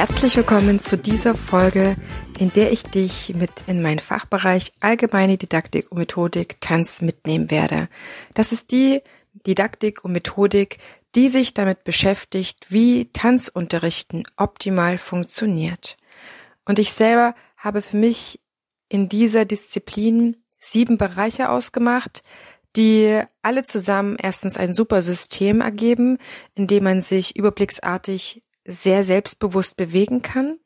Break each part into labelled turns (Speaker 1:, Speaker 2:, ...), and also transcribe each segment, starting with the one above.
Speaker 1: Herzlich willkommen zu dieser Folge, in der ich dich mit in meinen Fachbereich Allgemeine Didaktik und Methodik Tanz mitnehmen werde. Das ist die Didaktik und Methodik, die sich damit beschäftigt, wie Tanzunterrichten optimal funktioniert. Und ich selber habe für mich in dieser Disziplin sieben Bereiche ausgemacht, die alle zusammen erstens ein super System ergeben, in dem man sich überblicksartig sehr selbstbewusst bewegen kann.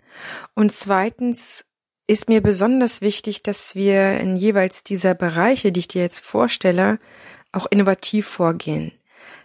Speaker 1: Und zweitens ist mir besonders wichtig, dass wir in jeweils dieser Bereiche, die ich dir jetzt vorstelle, auch innovativ vorgehen.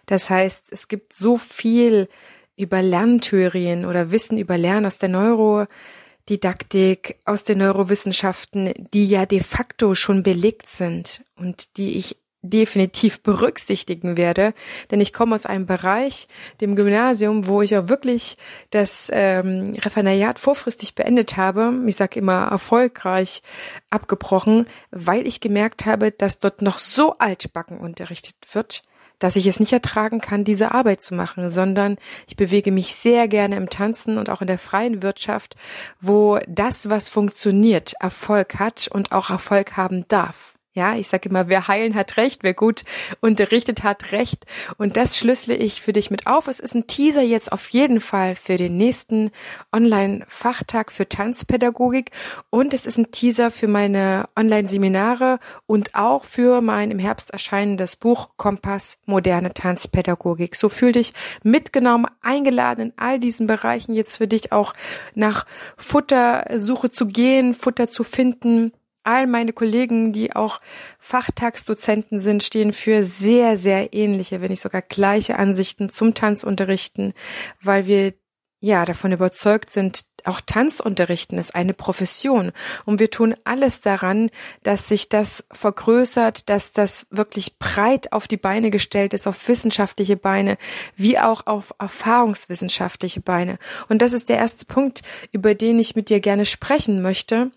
Speaker 1: Das heißt, es gibt so viel über Lerntheorien oder Wissen über Lernen aus der Neurodidaktik, aus den Neurowissenschaften, die ja de facto schon belegt sind und die ich definitiv berücksichtigen werde, denn ich komme aus einem Bereich, dem Gymnasium, wo ich auch wirklich das ähm, Referendariat vorfristig beendet habe. Ich sage immer erfolgreich abgebrochen, weil ich gemerkt habe, dass dort noch so altbacken unterrichtet wird, dass ich es nicht ertragen kann, diese Arbeit zu machen, sondern ich bewege mich sehr gerne im Tanzen und auch in der freien Wirtschaft, wo das, was funktioniert, Erfolg hat und auch Erfolg haben darf. Ja, ich sage immer, wer heilen hat recht, wer gut unterrichtet hat recht. Und das schlüssele ich für dich mit auf. Es ist ein Teaser jetzt auf jeden Fall für den nächsten Online-Fachtag für Tanzpädagogik. Und es ist ein Teaser für meine Online-Seminare und auch für mein im Herbst erscheinendes Buch Kompass Moderne Tanzpädagogik. So fühl dich mitgenommen, eingeladen in all diesen Bereichen jetzt für dich auch nach Futtersuche zu gehen, Futter zu finden all meine Kollegen, die auch Fachtagsdozenten sind, stehen für sehr, sehr ähnliche, wenn nicht sogar gleiche Ansichten zum Tanzunterrichten, weil wir ja davon überzeugt sind, auch Tanzunterrichten ist eine Profession und wir tun alles daran, dass sich das vergrößert, dass das wirklich breit auf die Beine gestellt ist, auf wissenschaftliche Beine, wie auch auf erfahrungswissenschaftliche Beine. Und das ist der erste Punkt, über den ich mit dir gerne sprechen möchte.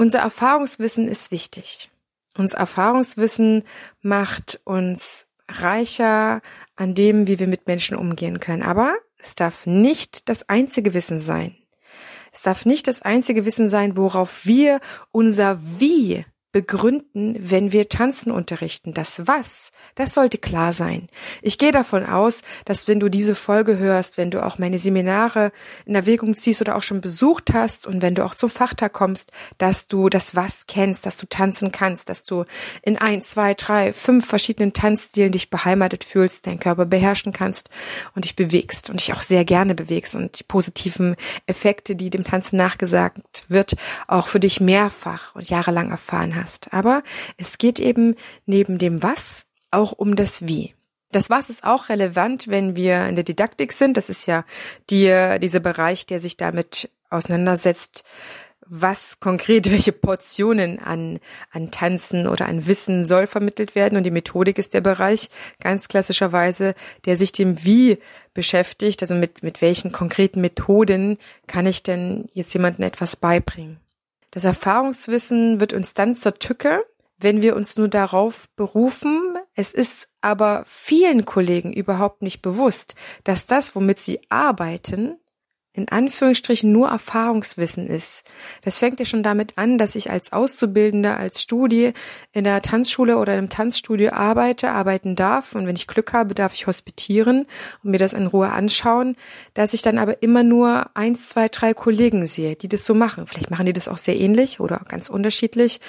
Speaker 1: Unser Erfahrungswissen ist wichtig. Unser Erfahrungswissen macht uns reicher an dem, wie wir mit Menschen umgehen können. Aber es darf nicht das einzige Wissen sein. Es darf nicht das einzige Wissen sein, worauf wir unser Wie begründen, wenn wir Tanzen unterrichten. Das Was, das sollte klar sein. Ich gehe davon aus, dass wenn du diese Folge hörst, wenn du auch meine Seminare in Erwägung ziehst oder auch schon besucht hast und wenn du auch zum Fachtag kommst, dass du das Was kennst, dass du tanzen kannst, dass du in ein, zwei, drei, fünf verschiedenen Tanzstilen dich beheimatet fühlst, deinen Körper beherrschen kannst und dich bewegst und dich auch sehr gerne bewegst und die positiven Effekte, die dem Tanzen nachgesagt wird, auch für dich mehrfach und jahrelang erfahren hast hast. Aber es geht eben neben dem Was auch um das Wie. Das Was ist auch relevant, wenn wir in der Didaktik sind. Das ist ja die, dieser Bereich, der sich damit auseinandersetzt, was konkret, welche Portionen an, an Tanzen oder an Wissen soll vermittelt werden. Und die Methodik ist der Bereich ganz klassischerweise, der sich dem Wie beschäftigt. Also mit, mit welchen konkreten Methoden kann ich denn jetzt jemandem etwas beibringen. Das Erfahrungswissen wird uns dann zur Tücke, wenn wir uns nur darauf berufen. Es ist aber vielen Kollegen überhaupt nicht bewusst, dass das, womit sie arbeiten, in Anführungsstrichen nur Erfahrungswissen ist. Das fängt ja schon damit an, dass ich als Auszubildender, als Studie in der Tanzschule oder im Tanzstudio arbeite, arbeiten darf und wenn ich Glück habe, darf ich hospitieren und mir das in Ruhe anschauen, dass ich dann aber immer nur eins, zwei, drei Kollegen sehe, die das so machen. Vielleicht machen die das auch sehr ähnlich oder ganz unterschiedlich.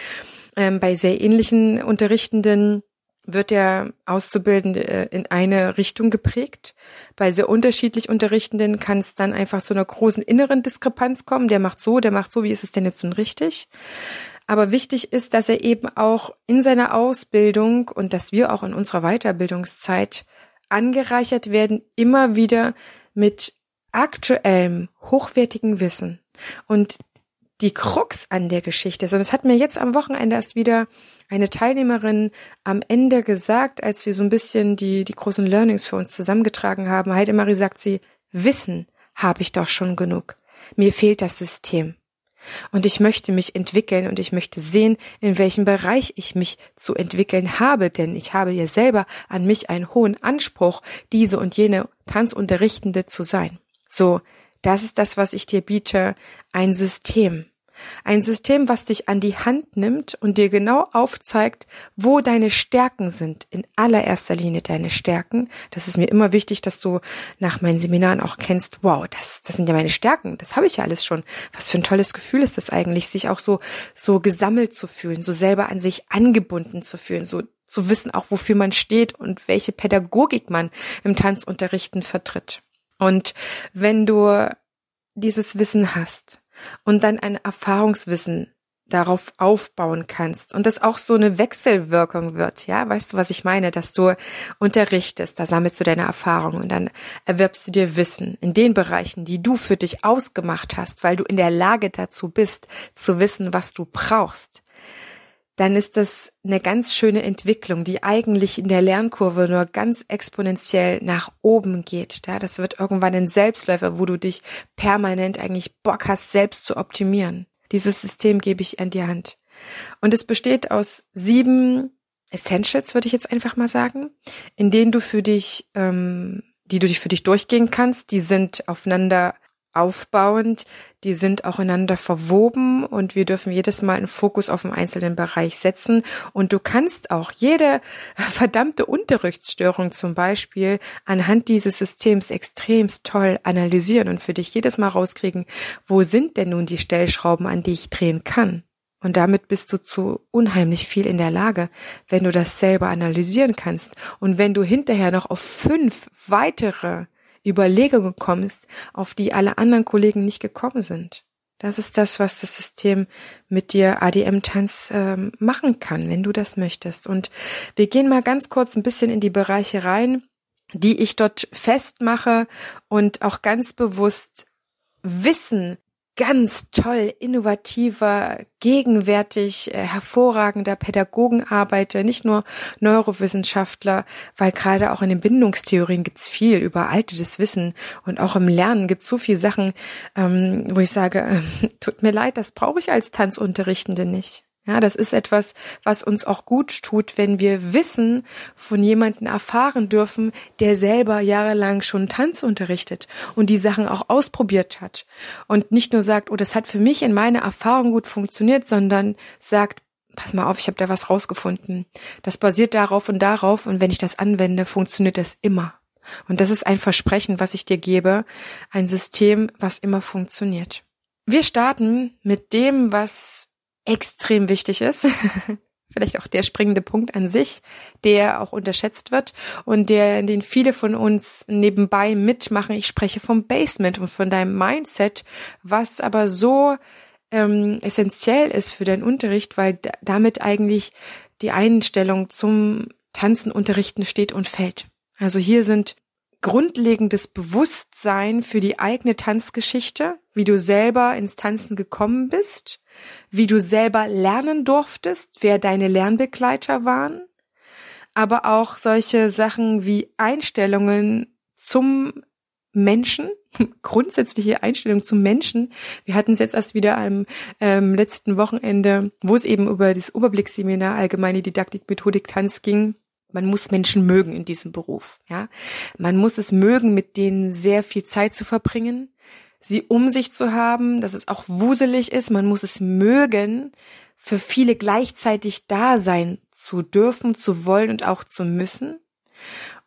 Speaker 1: Ähm, bei sehr ähnlichen Unterrichtenden wird der Auszubildende äh, in eine Richtung geprägt. Bei sehr unterschiedlich Unterrichtenden kann es dann einfach zu einer großen inneren Diskrepanz kommen. Der macht so, der macht so, wie ist es denn jetzt nun richtig? Aber wichtig ist, dass er eben auch in seiner Ausbildung und dass wir auch in unserer Weiterbildungszeit angereichert werden, immer wieder mit aktuellem, hochwertigem Wissen. Und die Krux an der Geschichte ist. Und das hat mir jetzt am Wochenende erst wieder eine Teilnehmerin am Ende gesagt, als wir so ein bisschen die, die großen Learnings für uns zusammengetragen haben. Heidemarie sagt sie, Wissen habe ich doch schon genug. Mir fehlt das System. Und ich möchte mich entwickeln und ich möchte sehen, in welchem Bereich ich mich zu entwickeln habe, denn ich habe ja selber an mich einen hohen Anspruch, diese und jene Tanzunterrichtende zu sein. So, das ist das, was ich dir biete, ein System. Ein System, was dich an die Hand nimmt und dir genau aufzeigt, wo deine Stärken sind. In allererster Linie deine Stärken. Das ist mir immer wichtig, dass du nach meinen Seminaren auch kennst, wow, das, das sind ja meine Stärken. Das habe ich ja alles schon. Was für ein tolles Gefühl ist das eigentlich, sich auch so, so gesammelt zu fühlen, so selber an sich angebunden zu fühlen, so zu wissen auch, wofür man steht und welche Pädagogik man im Tanzunterrichten vertritt. Und wenn du dieses Wissen hast, und dann ein Erfahrungswissen darauf aufbauen kannst und das auch so eine Wechselwirkung wird, ja, weißt du, was ich meine, dass du unterrichtest, da sammelst du deine Erfahrungen und dann erwirbst du dir Wissen in den Bereichen, die du für dich ausgemacht hast, weil du in der Lage dazu bist, zu wissen, was du brauchst dann ist das eine ganz schöne Entwicklung, die eigentlich in der Lernkurve nur ganz exponentiell nach oben geht. Ja, das wird irgendwann ein Selbstläufer, wo du dich permanent eigentlich Bock hast, selbst zu optimieren. Dieses System gebe ich an die Hand. Und es besteht aus sieben Essentials, würde ich jetzt einfach mal sagen, in denen du für dich, ähm, die du dich für dich durchgehen kannst. Die sind aufeinander aufbauend, die sind auch ineinander verwoben und wir dürfen jedes Mal einen Fokus auf einen einzelnen Bereich setzen und du kannst auch jede verdammte Unterrichtsstörung zum Beispiel anhand dieses Systems extremst toll analysieren und für dich jedes Mal rauskriegen, wo sind denn nun die Stellschrauben, an die ich drehen kann. Und damit bist du zu unheimlich viel in der Lage, wenn du das selber analysieren kannst. Und wenn du hinterher noch auf fünf weitere Überlegungen kommst, auf die alle anderen Kollegen nicht gekommen sind. Das ist das, was das System mit dir ADM-Tanz ähm, machen kann, wenn du das möchtest. Und wir gehen mal ganz kurz ein bisschen in die Bereiche rein, die ich dort festmache und auch ganz bewusst Wissen ganz toll, innovativer, gegenwärtig, äh, hervorragender Pädagogen arbeite, nicht nur Neurowissenschaftler, weil gerade auch in den Bindungstheorien gibt's viel überaltetes Wissen und auch im Lernen gibt's so viele Sachen, ähm, wo ich sage, tut mir leid, das brauche ich als Tanzunterrichtende nicht. Ja, das ist etwas, was uns auch gut tut, wenn wir Wissen von jemanden erfahren dürfen, der selber jahrelang schon Tanz unterrichtet und die Sachen auch ausprobiert hat und nicht nur sagt, oh, das hat für mich in meiner Erfahrung gut funktioniert, sondern sagt, pass mal auf, ich habe da was rausgefunden. Das basiert darauf und darauf und wenn ich das anwende, funktioniert das immer. Und das ist ein Versprechen, was ich dir gebe, ein System, was immer funktioniert. Wir starten mit dem, was extrem wichtig ist. Vielleicht auch der springende Punkt an sich, der auch unterschätzt wird und der, den viele von uns nebenbei mitmachen. Ich spreche vom Basement und von deinem Mindset, was aber so ähm, essentiell ist für deinen Unterricht, weil damit eigentlich die Einstellung zum Tanzen unterrichten steht und fällt. Also hier sind grundlegendes Bewusstsein für die eigene Tanzgeschichte, wie du selber ins Tanzen gekommen bist, wie du selber lernen durftest, wer deine Lernbegleiter waren, aber auch solche Sachen wie Einstellungen zum Menschen, grundsätzliche Einstellung zum Menschen. Wir hatten es jetzt erst wieder am ähm, letzten Wochenende, wo es eben über das Überblicksseminar Allgemeine Didaktik, Methodik, Tanz ging. Man muss Menschen mögen in diesem Beruf, ja. Man muss es mögen, mit denen sehr viel Zeit zu verbringen, sie um sich zu haben, dass es auch wuselig ist. Man muss es mögen, für viele gleichzeitig da sein zu dürfen, zu wollen und auch zu müssen.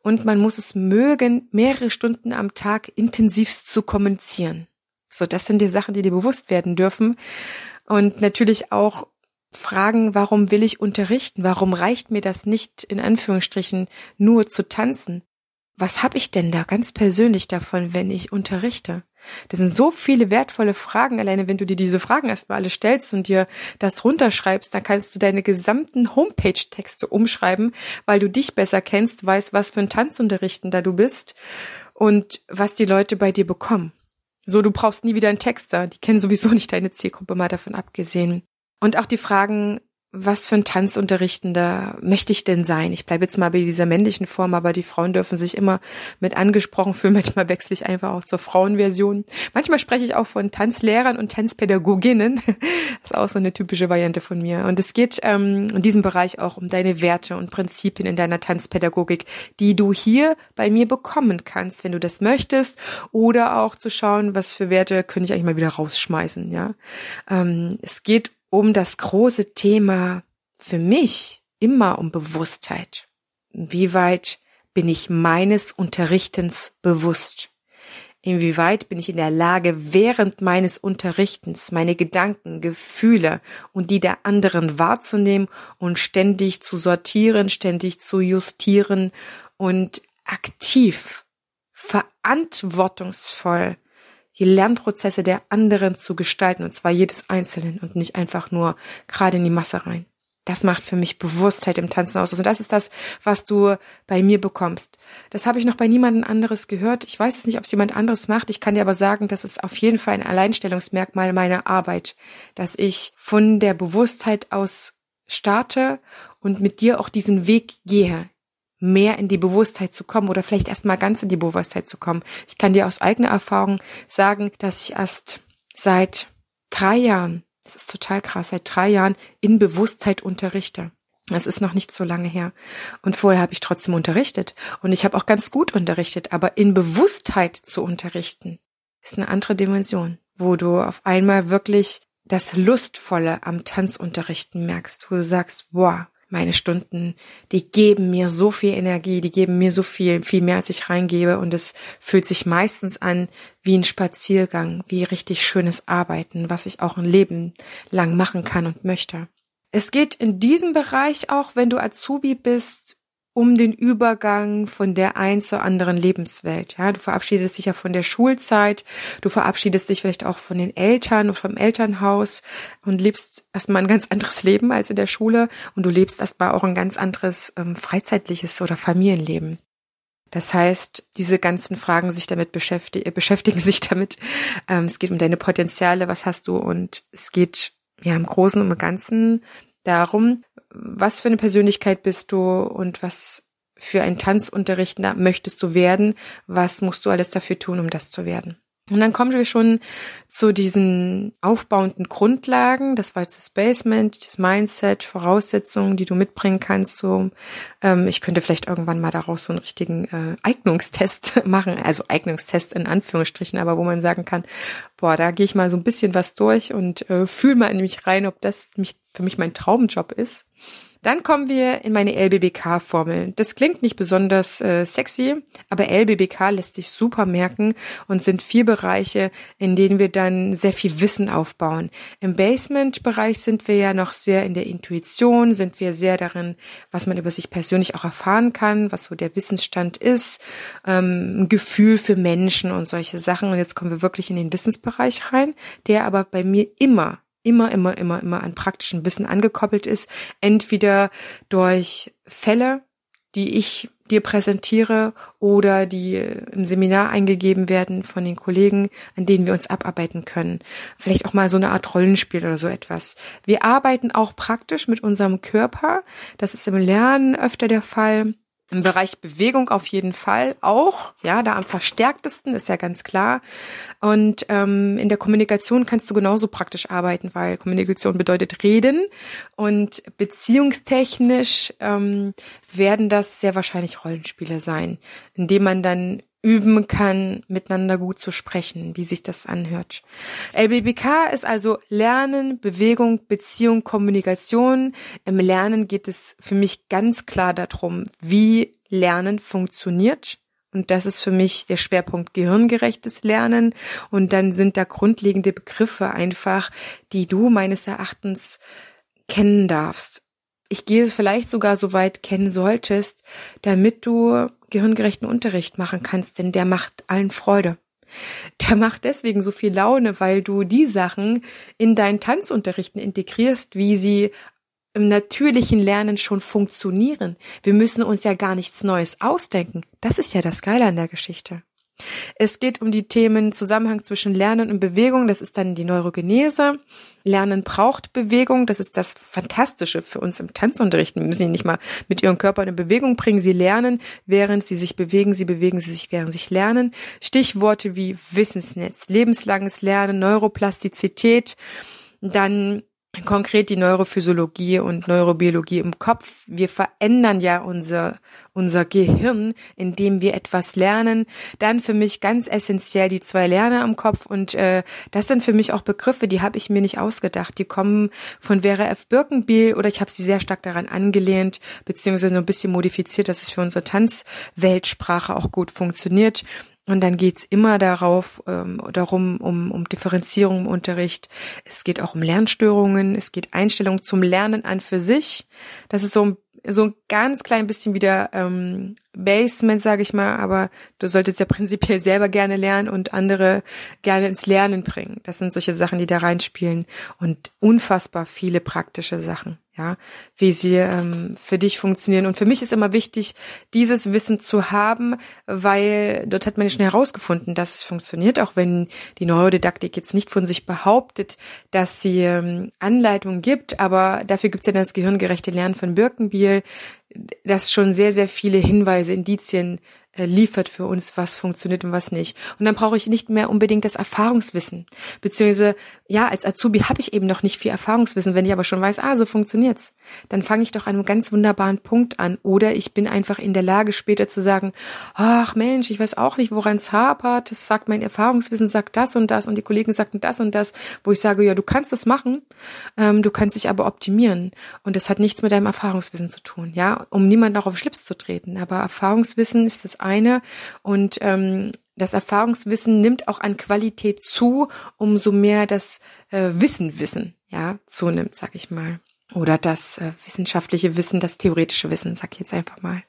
Speaker 1: Und man muss es mögen, mehrere Stunden am Tag intensivst zu kommunizieren. So, das sind die Sachen, die dir bewusst werden dürfen. Und natürlich auch fragen, warum will ich unterrichten? Warum reicht mir das nicht, in Anführungsstrichen, nur zu tanzen? Was habe ich denn da ganz persönlich davon, wenn ich unterrichte? Das sind so viele wertvolle Fragen. Alleine wenn du dir diese Fragen erstmal alle stellst und dir das runterschreibst, dann kannst du deine gesamten Homepage-Texte umschreiben, weil du dich besser kennst, weißt, was für ein Tanzunterrichten da du bist und was die Leute bei dir bekommen. So, du brauchst nie wieder einen Texter. Die kennen sowieso nicht deine Zielgruppe, mal davon abgesehen. Und auch die Fragen, was für ein Tanzunterrichtender möchte ich denn sein? Ich bleibe jetzt mal bei dieser männlichen Form, aber die Frauen dürfen sich immer mit angesprochen fühlen. Manchmal wechsle ich einfach auch zur Frauenversion. Manchmal spreche ich auch von Tanzlehrern und Tanzpädagoginnen. Das ist auch so eine typische Variante von mir. Und es geht ähm, in diesem Bereich auch um deine Werte und Prinzipien in deiner Tanzpädagogik, die du hier bei mir bekommen kannst, wenn du das möchtest. Oder auch zu schauen, was für Werte könnte ich eigentlich mal wieder rausschmeißen. Ja, ähm, Es geht um das große Thema für mich immer um Bewusstheit. Inwieweit bin ich meines Unterrichtens bewusst? Inwieweit bin ich in der Lage, während meines Unterrichtens meine Gedanken, Gefühle und die der anderen wahrzunehmen und ständig zu sortieren, ständig zu justieren und aktiv, verantwortungsvoll die Lernprozesse der anderen zu gestalten, und zwar jedes Einzelnen und nicht einfach nur gerade in die Masse rein. Das macht für mich Bewusstheit im Tanzen aus. Und das ist das, was du bei mir bekommst. Das habe ich noch bei niemandem anderes gehört. Ich weiß es nicht, ob es jemand anderes macht. Ich kann dir aber sagen, das ist auf jeden Fall ein Alleinstellungsmerkmal meiner Arbeit, dass ich von der Bewusstheit aus starte und mit dir auch diesen Weg gehe mehr in die Bewusstheit zu kommen oder vielleicht erst mal ganz in die Bewusstheit zu kommen. Ich kann dir aus eigener Erfahrung sagen, dass ich erst seit drei Jahren, das ist total krass, seit drei Jahren in Bewusstheit unterrichte. Das ist noch nicht so lange her. Und vorher habe ich trotzdem unterrichtet. Und ich habe auch ganz gut unterrichtet. Aber in Bewusstheit zu unterrichten, ist eine andere Dimension, wo du auf einmal wirklich das Lustvolle am Tanzunterrichten merkst, wo du sagst, wow, meine Stunden, die geben mir so viel Energie, die geben mir so viel, viel mehr als ich reingebe und es fühlt sich meistens an wie ein Spaziergang, wie richtig schönes Arbeiten, was ich auch ein Leben lang machen kann und möchte. Es geht in diesem Bereich auch, wenn du Azubi bist, um den Übergang von der einen zur anderen Lebenswelt. Ja, du verabschiedest dich ja von der Schulzeit, du verabschiedest dich vielleicht auch von den Eltern und vom Elternhaus und lebst erstmal ein ganz anderes Leben als in der Schule und du lebst erstmal auch ein ganz anderes ähm, freizeitliches oder Familienleben. Das heißt, diese ganzen Fragen sich damit beschäftigen, beschäftigen sich damit. Ähm, es geht um deine Potenziale, was hast du und es geht ja im Großen und im Ganzen darum, was für eine Persönlichkeit bist du und was für ein Tanzunterrichtender möchtest du werden? Was musst du alles dafür tun, um das zu werden? Und dann kommen wir schon zu diesen aufbauenden Grundlagen. Das war jetzt das Basement, das Mindset, Voraussetzungen, die du mitbringen kannst. So, ähm, ich könnte vielleicht irgendwann mal daraus so einen richtigen äh, Eignungstest machen, also Eignungstest in Anführungsstrichen, aber wo man sagen kann, boah, da gehe ich mal so ein bisschen was durch und äh, fühle mal in mich rein, ob das mich, für mich mein Traumjob ist. Dann kommen wir in meine LBBK-Formel. Das klingt nicht besonders äh, sexy, aber LBBK lässt sich super merken und sind vier Bereiche, in denen wir dann sehr viel Wissen aufbauen. Im Basement-Bereich sind wir ja noch sehr in der Intuition, sind wir sehr darin, was man über sich persönlich auch erfahren kann, was so der Wissensstand ist, ähm, Gefühl für Menschen und solche Sachen. Und jetzt kommen wir wirklich in den Wissensbereich rein, der aber bei mir immer immer, immer, immer, immer an praktischen Wissen angekoppelt ist. Entweder durch Fälle, die ich dir präsentiere oder die im Seminar eingegeben werden von den Kollegen, an denen wir uns abarbeiten können. Vielleicht auch mal so eine Art Rollenspiel oder so etwas. Wir arbeiten auch praktisch mit unserem Körper. Das ist im Lernen öfter der Fall. Im Bereich Bewegung auf jeden Fall auch, ja, da am verstärktesten ist ja ganz klar. Und ähm, in der Kommunikation kannst du genauso praktisch arbeiten, weil Kommunikation bedeutet reden und beziehungstechnisch ähm, werden das sehr wahrscheinlich Rollenspiele sein, indem man dann üben kann, miteinander gut zu sprechen, wie sich das anhört. LBBK ist also Lernen, Bewegung, Beziehung, Kommunikation. Im Lernen geht es für mich ganz klar darum, wie Lernen funktioniert. Und das ist für mich der Schwerpunkt gehirngerechtes Lernen. Und dann sind da grundlegende Begriffe einfach, die du meines Erachtens kennen darfst ich gehe es vielleicht sogar so weit kennen solltest, damit du gehirngerechten Unterricht machen kannst, denn der macht allen Freude. Der macht deswegen so viel Laune, weil du die Sachen in deinen Tanzunterrichten integrierst, wie sie im natürlichen Lernen schon funktionieren. Wir müssen uns ja gar nichts Neues ausdenken. Das ist ja das Geile an der Geschichte. Es geht um die Themen Zusammenhang zwischen Lernen und Bewegung. Das ist dann die Neurogenese. Lernen braucht Bewegung. Das ist das Fantastische für uns im Tanzunterricht. Wir müssen sie nicht mal mit ihrem Körper in Bewegung bringen. Sie lernen, während sie sich bewegen. Sie bewegen sie sich, während sie sich lernen. Stichworte wie Wissensnetz, lebenslanges Lernen, Neuroplastizität, dann konkret die Neurophysiologie und Neurobiologie im Kopf. Wir verändern ja unser, unser Gehirn, indem wir etwas lernen. Dann für mich ganz essentiell die zwei Lerner im Kopf und äh, das sind für mich auch Begriffe, die habe ich mir nicht ausgedacht. Die kommen von Vera F. Birkenbiel oder ich habe sie sehr stark daran angelehnt, beziehungsweise ein bisschen modifiziert, dass es für unsere Tanzweltsprache auch gut funktioniert. Und dann geht's immer darauf, ähm, darum, um, um Differenzierung im Unterricht. Es geht auch um Lernstörungen, es geht Einstellung zum Lernen an für sich. Das ist so ein so ein ganz klein bisschen wieder ähm, Basement, sage ich mal, aber du solltest ja prinzipiell selber gerne lernen und andere gerne ins Lernen bringen. Das sind solche Sachen, die da reinspielen und unfassbar viele praktische Sachen ja, wie sie ähm, für dich funktionieren. Und für mich ist immer wichtig, dieses Wissen zu haben, weil dort hat man schnell herausgefunden, dass es funktioniert, auch wenn die Neurodidaktik jetzt nicht von sich behauptet, dass sie ähm, Anleitungen gibt, aber dafür gibt es ja das gehirngerechte Lernen von Birkenbiel, das schon sehr, sehr viele Hinweise, Indizien liefert für uns, was funktioniert und was nicht. Und dann brauche ich nicht mehr unbedingt das Erfahrungswissen. Beziehungsweise, ja, als Azubi habe ich eben noch nicht viel Erfahrungswissen. Wenn ich aber schon weiß, ah, so funktioniert's, dann fange ich doch an einem ganz wunderbaren Punkt an. Oder ich bin einfach in der Lage, später zu sagen, ach Mensch, ich weiß auch nicht, woran es hapert. Das sagt mein Erfahrungswissen, sagt das und das und die Kollegen sagten das und das, wo ich sage, ja, du kannst das machen, ähm, du kannst dich aber optimieren. Und das hat nichts mit deinem Erfahrungswissen zu tun, ja, um niemanden auch auf Schlips zu treten. Aber Erfahrungswissen ist das eine und ähm, das Erfahrungswissen nimmt auch an Qualität zu, umso mehr das äh, Wissen Wissen ja zunimmt, sag ich mal. Oder das äh, wissenschaftliche Wissen, das theoretische Wissen, sag ich jetzt einfach mal.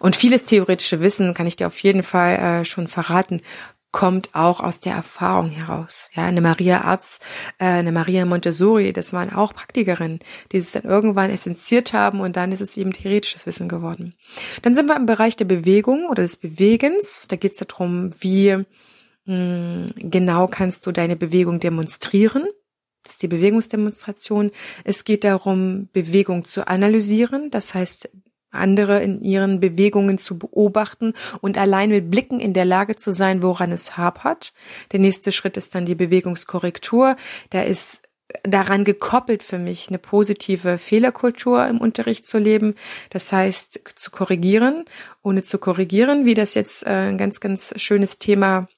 Speaker 1: Und vieles theoretische Wissen kann ich dir auf jeden Fall äh, schon verraten, kommt auch aus der Erfahrung heraus. Ja, eine Maria Arz, äh, eine Maria Montessori, das waren auch Praktikerinnen, die es dann irgendwann essenziert haben und dann ist es eben theoretisches Wissen geworden. Dann sind wir im Bereich der Bewegung oder des Bewegens. Da geht es darum, wie mh, hm, genau kannst du deine Bewegung demonstrieren. Das ist die Bewegungsdemonstration. Es geht darum, Bewegung zu analysieren. Das heißt, andere in ihren Bewegungen zu beobachten und allein mit Blicken in der Lage zu sein, woran es hapert. Der nächste Schritt ist dann die Bewegungskorrektur. Da ist daran gekoppelt für mich eine positive Fehlerkultur im Unterricht zu leben. Das heißt, zu korrigieren, ohne zu korrigieren, wie das jetzt äh, ein ganz, ganz schönes Thema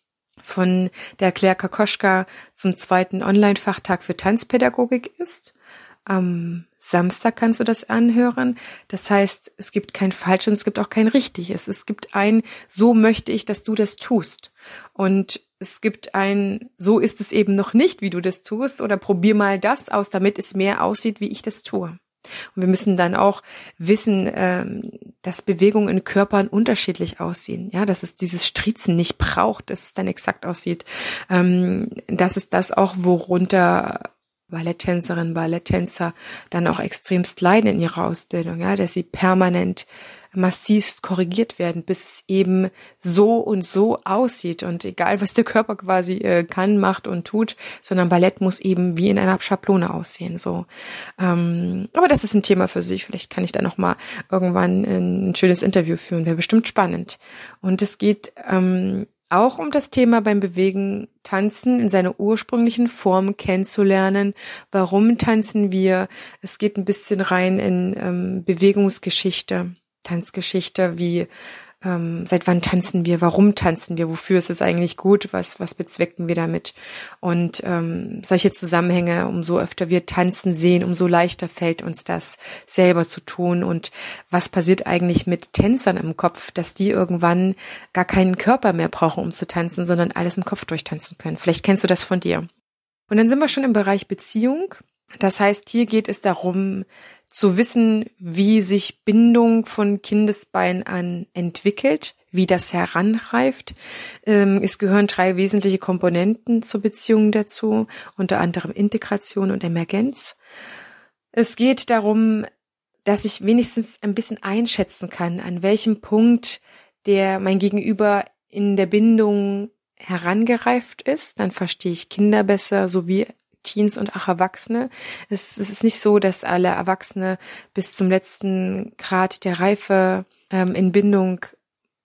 Speaker 1: von der Claire Kakoschka zum zweiten Online-Fachtag für Tanzpädagogik ist. Am Samstag kannst du das anhören. Das heißt, es gibt kein falsch und es gibt auch kein richtiges. Es gibt ein, so möchte ich, dass du das tust. Und es gibt ein, so ist es eben noch nicht, wie du das tust, oder probier mal das aus, damit es mehr aussieht, wie ich das tue. Und wir müssen dann auch wissen, ähm, dass Bewegungen in Körpern unterschiedlich aussehen. Ja, dass es dieses Strizen nicht braucht, dass es dann exakt aussieht. Ähm, das ist das auch, worunter Balletttänzerinnen, Balletttänzer dann auch extremst leiden in ihrer Ausbildung, ja, dass sie permanent massivst korrigiert werden, bis es eben so und so aussieht und egal was der Körper quasi äh, kann, macht und tut, sondern Ballett muss eben wie in einer Schablone aussehen. So, ähm, aber das ist ein Thema für sich. Vielleicht kann ich da noch mal irgendwann ein schönes Interview führen. Wäre bestimmt spannend. Und es geht ähm, auch um das Thema beim Bewegen Tanzen in seiner ursprünglichen Form kennenzulernen. Warum tanzen wir? Es geht ein bisschen rein in ähm, Bewegungsgeschichte, Tanzgeschichte, wie ähm, seit wann tanzen wir, warum tanzen wir, wofür ist es eigentlich gut, was, was bezwecken wir damit. Und ähm, solche Zusammenhänge, umso öfter wir tanzen sehen, umso leichter fällt uns das selber zu tun. Und was passiert eigentlich mit Tänzern im Kopf, dass die irgendwann gar keinen Körper mehr brauchen, um zu tanzen, sondern alles im Kopf durchtanzen können. Vielleicht kennst du das von dir. Und dann sind wir schon im Bereich Beziehung. Das heißt, hier geht es darum, zu wissen, wie sich Bindung von Kindesbein an entwickelt, wie das heranreift. Ähm, es gehören drei wesentliche Komponenten zur Beziehung dazu, unter anderem Integration und Emergenz. Es geht darum, dass ich wenigstens ein bisschen einschätzen kann, an welchem Punkt der mein Gegenüber in der Bindung herangereift ist, dann verstehe ich Kinder besser, sowie Teens und auch Erwachsene. Es, es, ist nicht so, dass alle Erwachsene bis zum letzten Grad der Reife ähm, in Bindung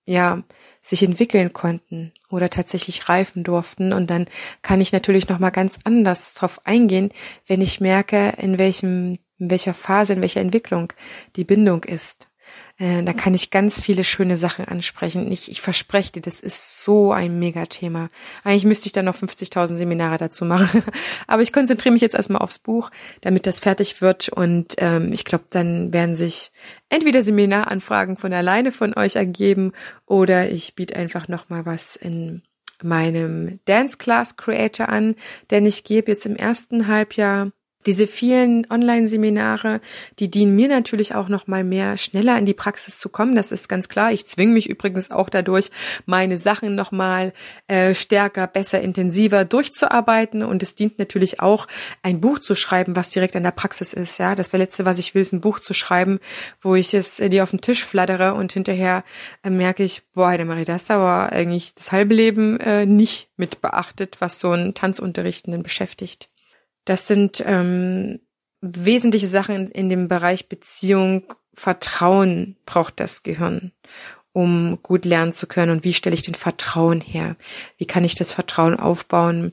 Speaker 1: ja sich entwickeln konnten oder tatsächlich reifen durften und dann kann ich natürlich noch mal ganz anders drauf eingehen, wenn ich merke, in welchem in welcher Phase, in welcher Entwicklung die Bindung ist. Äh, da kann ich ganz viele schöne Sachen ansprechen. Ich, ich verspreche dir, das ist so ein Megathema. Eigentlich müsste ich dann noch 50.000 Seminare dazu machen. Aber ich konzentriere mich jetzt erstmal aufs Buch, damit das fertig wird. Und ähm, ich glaube, dann werden sich entweder Seminaranfragen von alleine von euch ergeben oder ich biete einfach nochmal was in meinem Dance Class Creator an, denn ich gebe jetzt im ersten Halbjahr diese vielen Online-Seminare, die dienen mir natürlich auch noch mal mehr schneller in die Praxis zu kommen. Das ist ganz klar. Ich zwinge mich übrigens auch dadurch, meine Sachen noch mal äh, stärker, besser, intensiver durchzuarbeiten. Und es dient natürlich auch, ein Buch zu schreiben, was direkt an der Praxis ist. Ja, das letzte, was ich will, ist ein Buch zu schreiben, wo ich es äh, dir auf den Tisch flattere und hinterher äh, merke ich, boah, Heidemarie, das aber eigentlich das halbe Leben äh, nicht mit beachtet, was so ein Tanzunterrichtenden beschäftigt. Das sind ähm, wesentliche Sachen in, in dem Bereich Beziehung. Vertrauen braucht das Gehirn, um gut lernen zu können. Und wie stelle ich den Vertrauen her? Wie kann ich das Vertrauen aufbauen?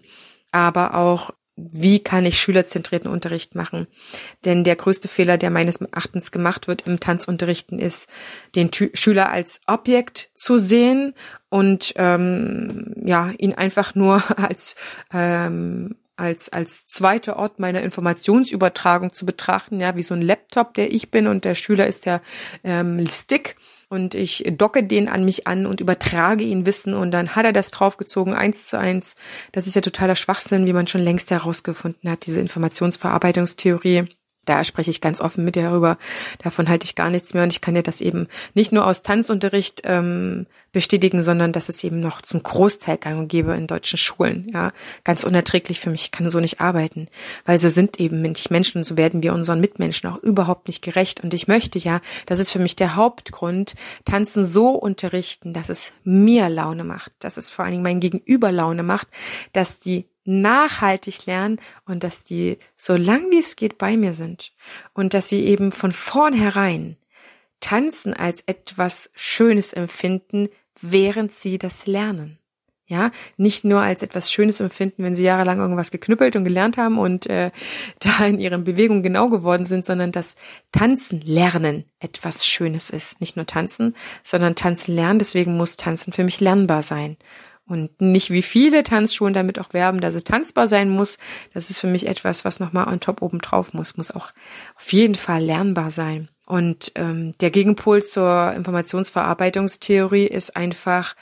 Speaker 1: Aber auch wie kann ich schülerzentrierten Unterricht machen? Denn der größte Fehler, der meines Erachtens gemacht wird im Tanzunterrichten, ist, den Tü Schüler als Objekt zu sehen und ähm, ja ihn einfach nur als ähm, als, als zweiter Ort meiner Informationsübertragung zu betrachten, ja, wie so ein Laptop, der ich bin und der Schüler ist der ähm, Stick und ich docke den an mich an und übertrage ihn Wissen und dann hat er das draufgezogen, eins zu eins. Das ist ja totaler Schwachsinn, wie man schon längst herausgefunden hat, diese Informationsverarbeitungstheorie. Da spreche ich ganz offen mit dir darüber. Davon halte ich gar nichts mehr und ich kann dir das eben nicht nur aus Tanzunterricht ähm, bestätigen, sondern dass es eben noch zum Großteil gang und gäbe in deutschen Schulen. Ja, ganz unerträglich für mich. Ich kann so nicht arbeiten, weil so sind eben nicht Menschen und so werden wir unseren Mitmenschen auch überhaupt nicht gerecht. Und ich möchte ja, das ist für mich der Hauptgrund, Tanzen so unterrichten, dass es mir Laune macht, dass es vor allen Dingen mein Gegenüber Laune macht, dass die nachhaltig lernen und dass die so lang wie es geht bei mir sind und dass sie eben von vornherein tanzen als etwas Schönes empfinden, während sie das lernen. Ja, nicht nur als etwas Schönes empfinden, wenn sie jahrelang irgendwas geknüppelt und gelernt haben und äh, da in ihren Bewegungen genau geworden sind, sondern dass Tanzen lernen etwas Schönes ist. Nicht nur tanzen, sondern tanzen lernen. Deswegen muss tanzen für mich lernbar sein und nicht wie viele Tanzschulen damit auch werben, dass es tanzbar sein muss. Das ist für mich etwas, was nochmal on top oben drauf muss, muss auch auf jeden Fall lernbar sein. Und ähm, der Gegenpol zur Informationsverarbeitungstheorie ist einfach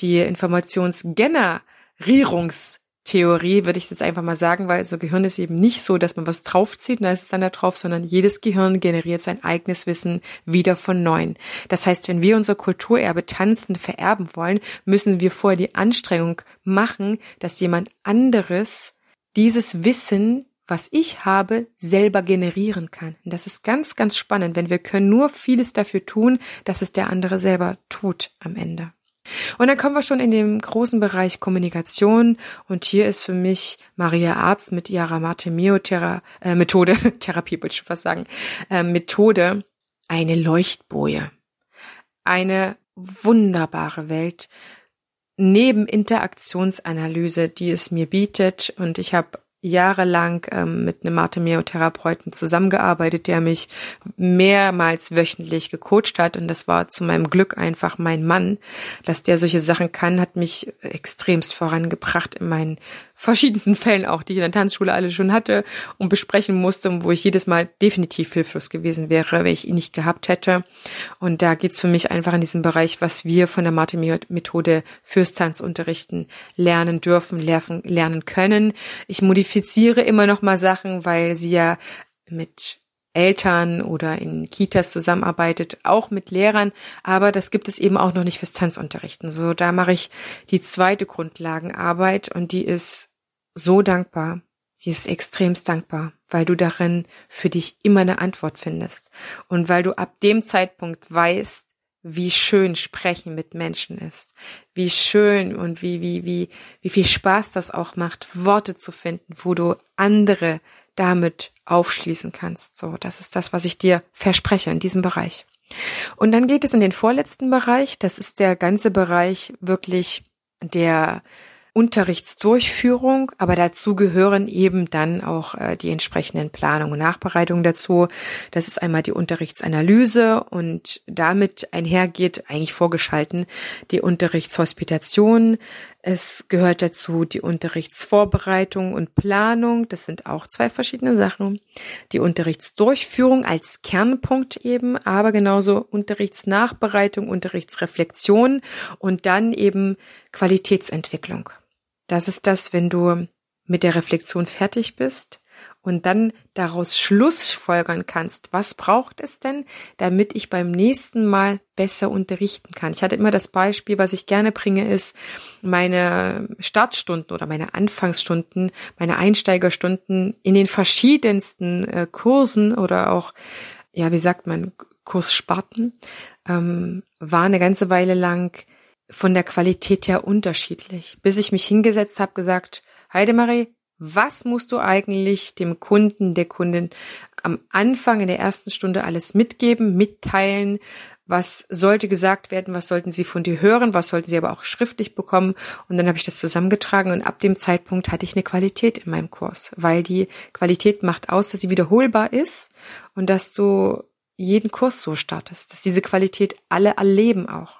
Speaker 1: die Informationsgenerierungs Theorie, würde ich jetzt einfach mal sagen, weil so Gehirn ist eben nicht so, dass man was draufzieht da ist es dann da drauf, sondern jedes Gehirn generiert sein eigenes Wissen wieder von neuem. Das heißt, wenn wir unser Kulturerbe tanzen vererben wollen, müssen wir vorher die Anstrengung machen, dass jemand anderes dieses Wissen was ich habe, selber generieren kann. Und das ist ganz, ganz spannend, wenn wir können nur vieles dafür tun, dass es der andere selber tut am Ende. Und dann kommen wir schon in den großen Bereich Kommunikation und hier ist für mich Maria Arzt mit ihrer Martemio-Methode, äh, Therapie wollte ich fast sagen, äh, Methode, eine Leuchtboje. Eine wunderbare Welt neben Interaktionsanalyse, die es mir bietet und ich habe jahrelang ähm, mit einem Martemeo-Therapeuten zusammengearbeitet, der mich mehrmals wöchentlich gecoacht hat und das war zu meinem Glück einfach mein Mann. Dass der solche Sachen kann, hat mich extremst vorangebracht in meinen verschiedensten Fällen auch, die ich in der Tanzschule alle schon hatte und besprechen musste und wo ich jedes Mal definitiv hilflos gewesen wäre, wenn ich ihn nicht gehabt hätte. Und da geht's für mich einfach in diesem Bereich, was wir von der Martemeo-Methode fürs Tanzunterrichten lernen dürfen, lernen, können. Ich modifiziere immer noch mal Sachen, weil sie ja mit Eltern oder in Kitas zusammenarbeitet, auch mit Lehrern, aber das gibt es eben auch noch nicht fürs Tanzunterrichten. So, da mache ich die zweite Grundlagenarbeit und die ist so dankbar. Die ist extremst dankbar, weil du darin für dich immer eine Antwort findest und weil du ab dem Zeitpunkt weißt, wie schön Sprechen mit Menschen ist, wie schön und wie, wie, wie, wie viel Spaß das auch macht, Worte zu finden, wo du andere damit aufschließen kannst. So, das ist das, was ich dir verspreche in diesem Bereich. Und dann geht es in den vorletzten Bereich. Das ist der ganze Bereich wirklich der Unterrichtsdurchführung, aber dazu gehören eben dann auch äh, die entsprechenden Planungen und Nachbereitungen dazu. Das ist einmal die Unterrichtsanalyse und damit einhergeht eigentlich vorgeschalten die Unterrichtshospitation. Es gehört dazu die Unterrichtsvorbereitung und Planung. Das sind auch zwei verschiedene Sachen. Die Unterrichtsdurchführung als Kernpunkt eben, aber genauso Unterrichtsnachbereitung, Unterrichtsreflexion und dann eben Qualitätsentwicklung. Das ist das, wenn du mit der Reflexion fertig bist und dann daraus Schlussfolgern kannst, was braucht es denn, damit ich beim nächsten Mal besser unterrichten kann. Ich hatte immer das Beispiel, was ich gerne bringe, ist meine Startstunden oder meine Anfangsstunden, meine Einsteigerstunden in den verschiedensten äh, Kursen oder auch, ja, wie sagt man, Kurssparten, ähm, war eine ganze Weile lang von der Qualität her unterschiedlich. Bis ich mich hingesetzt habe, gesagt, Heidemarie, was musst du eigentlich dem Kunden, der Kundin am Anfang in der ersten Stunde alles mitgeben, mitteilen? Was sollte gesagt werden? Was sollten sie von dir hören? Was sollten sie aber auch schriftlich bekommen? Und dann habe ich das zusammengetragen und ab dem Zeitpunkt hatte ich eine Qualität in meinem Kurs, weil die Qualität macht aus, dass sie wiederholbar ist und dass du jeden Kurs so startest, dass diese Qualität alle erleben auch.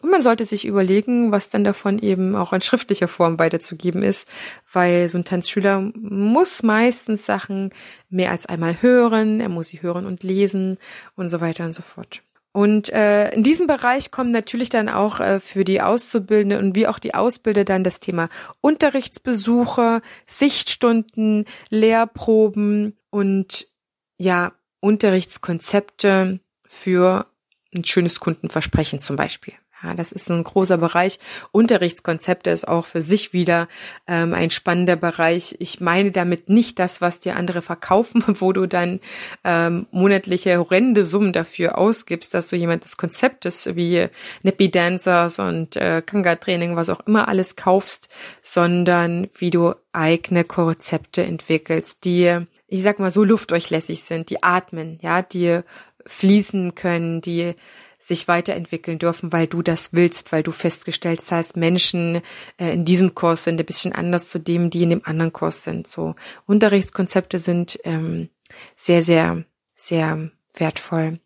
Speaker 1: Und man sollte sich überlegen, was dann davon eben auch in schriftlicher Form weiterzugeben ist, weil so ein Tanzschüler muss meistens Sachen mehr als einmal hören, er muss sie hören und lesen und so weiter und so fort. Und äh, in diesem Bereich kommen natürlich dann auch äh, für die Auszubildende und wie auch die Ausbilder dann das Thema Unterrichtsbesuche, Sichtstunden, Lehrproben und ja, Unterrichtskonzepte für ein schönes Kundenversprechen zum Beispiel. Ja, das ist ein großer Bereich. Unterrichtskonzepte ist auch für sich wieder ähm, ein spannender Bereich. Ich meine damit nicht das, was dir andere verkaufen, wo du dann ähm, monatliche horrende Summen dafür ausgibst, dass du jemand des Konzeptes wie Nappy Dancers und äh, Kanga Training, was auch immer alles kaufst, sondern wie du eigene Konzepte entwickelst, die ich sag mal so luftdurchlässig sind, die atmen, ja, die fließen können, die sich weiterentwickeln dürfen, weil du das willst, weil du festgestellt hast, Menschen äh, in diesem Kurs sind ein bisschen anders zu dem, die in dem anderen Kurs sind. So Unterrichtskonzepte sind ähm, sehr, sehr, sehr wertvoll.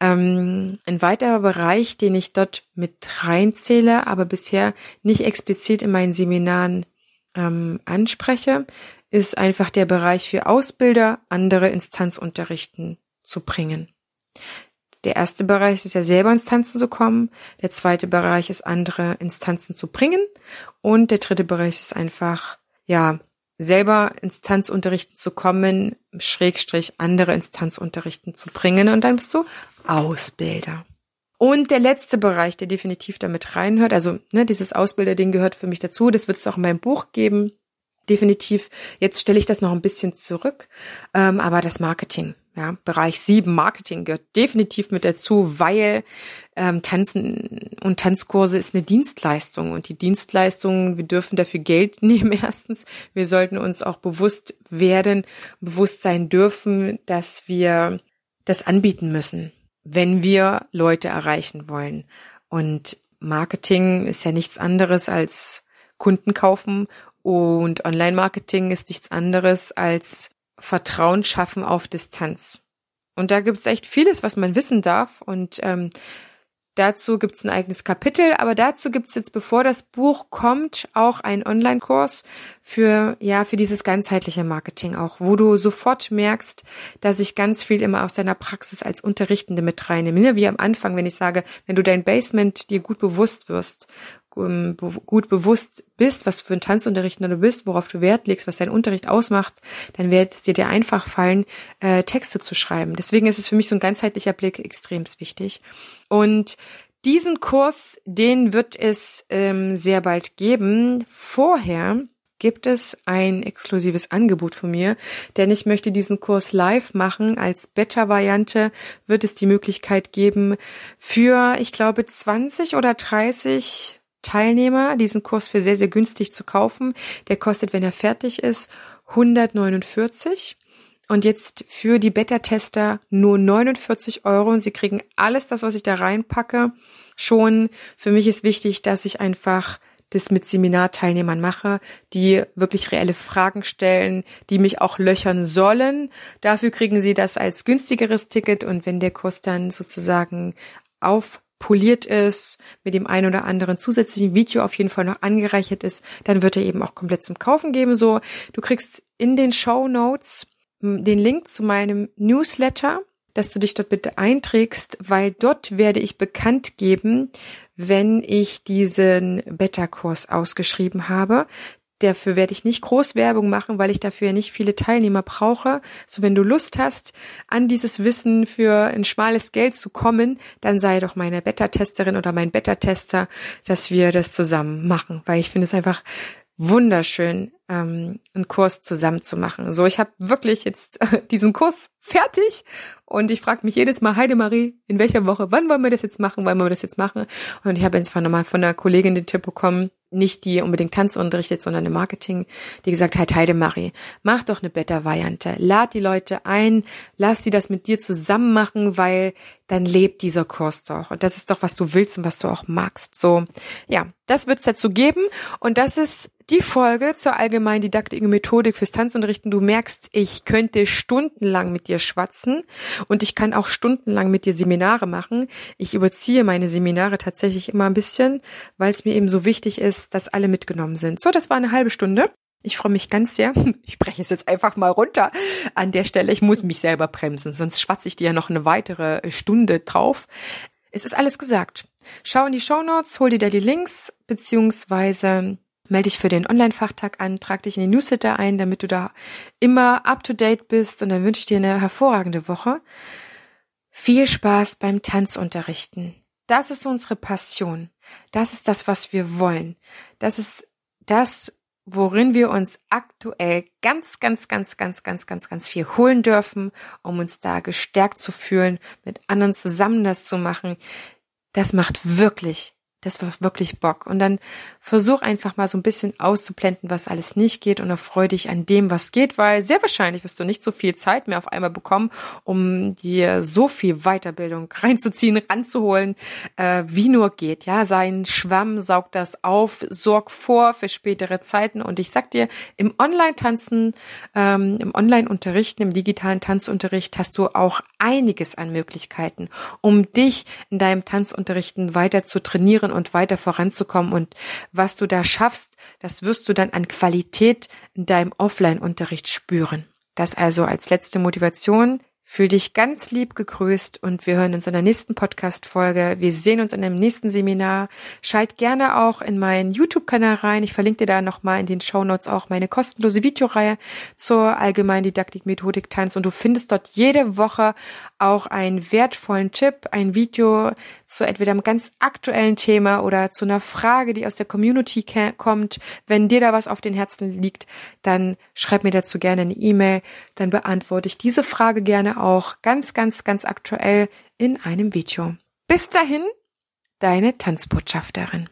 Speaker 1: Ähm, ein weiterer Bereich, den ich dort mit reinzähle, aber bisher nicht explizit in meinen Seminaren ähm, anspreche, ist einfach der Bereich für Ausbilder, andere Instanzunterrichten zu bringen. Der erste Bereich ist ja selber ins Tanzen zu kommen. Der zweite Bereich ist andere Instanzen zu bringen. Und der dritte Bereich ist einfach, ja, selber Instanzunterrichten zu kommen, Schrägstrich andere Instanzunterrichten zu bringen. Und dann bist du Ausbilder. Und der letzte Bereich, der definitiv damit reinhört, also ne, dieses Ausbilderding gehört für mich dazu, das wird es auch in meinem Buch geben. Definitiv, jetzt stelle ich das noch ein bisschen zurück, ähm, aber das Marketing. Ja, Bereich 7 Marketing gehört definitiv mit dazu, weil ähm, Tanzen und Tanzkurse ist eine Dienstleistung und die Dienstleistung, wir dürfen dafür Geld nehmen erstens. Wir sollten uns auch bewusst werden, bewusst sein dürfen, dass wir das anbieten müssen, wenn wir Leute erreichen wollen. Und Marketing ist ja nichts anderes als Kunden kaufen und Online-Marketing ist nichts anderes als Vertrauen schaffen auf Distanz. Und da gibt's echt vieles, was man wissen darf. Und ähm, dazu gibt's ein eigenes Kapitel. Aber dazu gibt's jetzt, bevor das Buch kommt, auch einen Online-Kurs für ja für dieses ganzheitliche Marketing auch, wo du sofort merkst, dass ich ganz viel immer aus deiner Praxis als Unterrichtende mit reinnehme. Ne, wie am Anfang, wenn ich sage, wenn du dein Basement dir gut bewusst wirst gut bewusst bist, was für ein Tanzunterrichtender du bist, worauf du Wert legst, was dein Unterricht ausmacht, dann wird es dir dir einfach fallen, äh, Texte zu schreiben. Deswegen ist es für mich so ein ganzheitlicher Blick extrem wichtig. Und diesen Kurs, den wird es ähm, sehr bald geben. Vorher gibt es ein exklusives Angebot von mir, denn ich möchte diesen Kurs live machen. Als Beta-Variante wird es die Möglichkeit geben, für, ich glaube, 20 oder 30 Teilnehmer diesen Kurs für sehr, sehr günstig zu kaufen. Der kostet, wenn er fertig ist, 149. Und jetzt für die Beta-Tester nur 49 Euro und sie kriegen alles das, was ich da reinpacke, schon. Für mich ist wichtig, dass ich einfach das mit Seminarteilnehmern mache, die wirklich reelle Fragen stellen, die mich auch löchern sollen. Dafür kriegen sie das als günstigeres Ticket und wenn der Kurs dann sozusagen aufpoliert ist, mit dem einen oder anderen zusätzlichen Video auf jeden Fall noch angereichert ist, dann wird er eben auch komplett zum Kaufen geben. So, du kriegst in den Show Notes den Link zu meinem Newsletter, dass du dich dort bitte einträgst, weil dort werde ich bekannt geben, wenn ich diesen Beta-Kurs ausgeschrieben habe. Dafür werde ich nicht groß Werbung machen, weil ich dafür nicht viele Teilnehmer brauche. So, wenn du Lust hast, an dieses Wissen für ein schmales Geld zu kommen, dann sei doch meine Beta-Testerin oder mein Beta-Tester, dass wir das zusammen machen, weil ich finde es einfach wunderschön, ähm, einen Kurs zusammen zu machen. So, ich habe wirklich jetzt diesen Kurs fertig und ich frage mich jedes Mal, Heidemarie, in welcher Woche, wann wollen wir das jetzt machen, wollen wir das jetzt machen? Und ich habe jetzt nochmal von einer Kollegin den Tipp bekommen, nicht die unbedingt Tanz unterrichtet, sondern im Marketing, die gesagt hat, Heidemarie, mach doch eine Beta-Variante, lad die Leute ein, lass sie das mit dir zusammen machen, weil dann lebt dieser Kurs doch. Und das ist doch, was du willst und was du auch magst. So, ja, das wird's dazu geben. Und das ist die Folge zur allgemeinen Didaktik und Methodik fürs Tanzunterrichten. Du merkst, ich könnte stundenlang mit dir schwatzen und ich kann auch stundenlang mit dir Seminare machen. Ich überziehe meine Seminare tatsächlich immer ein bisschen, weil es mir eben so wichtig ist, dass alle mitgenommen sind. So, das war eine halbe Stunde. Ich freue mich ganz sehr. Ich breche es jetzt einfach mal runter an der Stelle. Ich muss mich selber bremsen, sonst schwatze ich dir ja noch eine weitere Stunde drauf. Es ist alles gesagt. Schau in die Show Notes, hol dir da die Links, beziehungsweise Melde dich für den Online-Fachtag an, trag dich in den Newsletter ein, damit du da immer up to date bist und dann wünsche ich dir eine hervorragende Woche. Viel Spaß beim Tanzunterrichten. Das ist unsere Passion. Das ist das, was wir wollen. Das ist das, worin wir uns aktuell ganz, ganz, ganz, ganz, ganz, ganz, ganz viel holen dürfen, um uns da gestärkt zu fühlen, mit anderen zusammen das zu machen. Das macht wirklich das war wirklich Bock. Und dann versuch einfach mal so ein bisschen auszublenden, was alles nicht geht und erfreu dich an dem, was geht, weil sehr wahrscheinlich wirst du nicht so viel Zeit mehr auf einmal bekommen, um dir so viel Weiterbildung reinzuziehen, ranzuholen, äh, wie nur geht. Ja, sein Schwamm saugt das auf, sorg vor für spätere Zeiten. Und ich sag dir, im Online-Tanzen, ähm, im Online-Unterrichten, im digitalen Tanzunterricht hast du auch einiges an Möglichkeiten, um dich in deinem Tanzunterrichten weiter zu trainieren und weiter voranzukommen. Und was du da schaffst, das wirst du dann an Qualität in deinem Offline-Unterricht spüren. Das also als letzte Motivation. Fühl dich ganz lieb gegrüßt und wir hören uns in der nächsten Podcast-Folge. Wir sehen uns in dem nächsten Seminar. Schalt gerne auch in meinen YouTube-Kanal rein. Ich verlinke dir da nochmal in den Show Notes auch meine kostenlose Videoreihe zur allgemeinen Didaktik, Methodik, Tanz und du findest dort jede Woche auch einen wertvollen Tipp, ein Video zu entweder einem ganz aktuellen Thema oder zu einer Frage, die aus der Community kommt. Wenn dir da was auf den Herzen liegt, dann schreib mir dazu gerne eine E-Mail. Dann beantworte ich diese Frage gerne auch ganz, ganz, ganz aktuell in einem Video. Bis dahin, deine Tanzbotschafterin.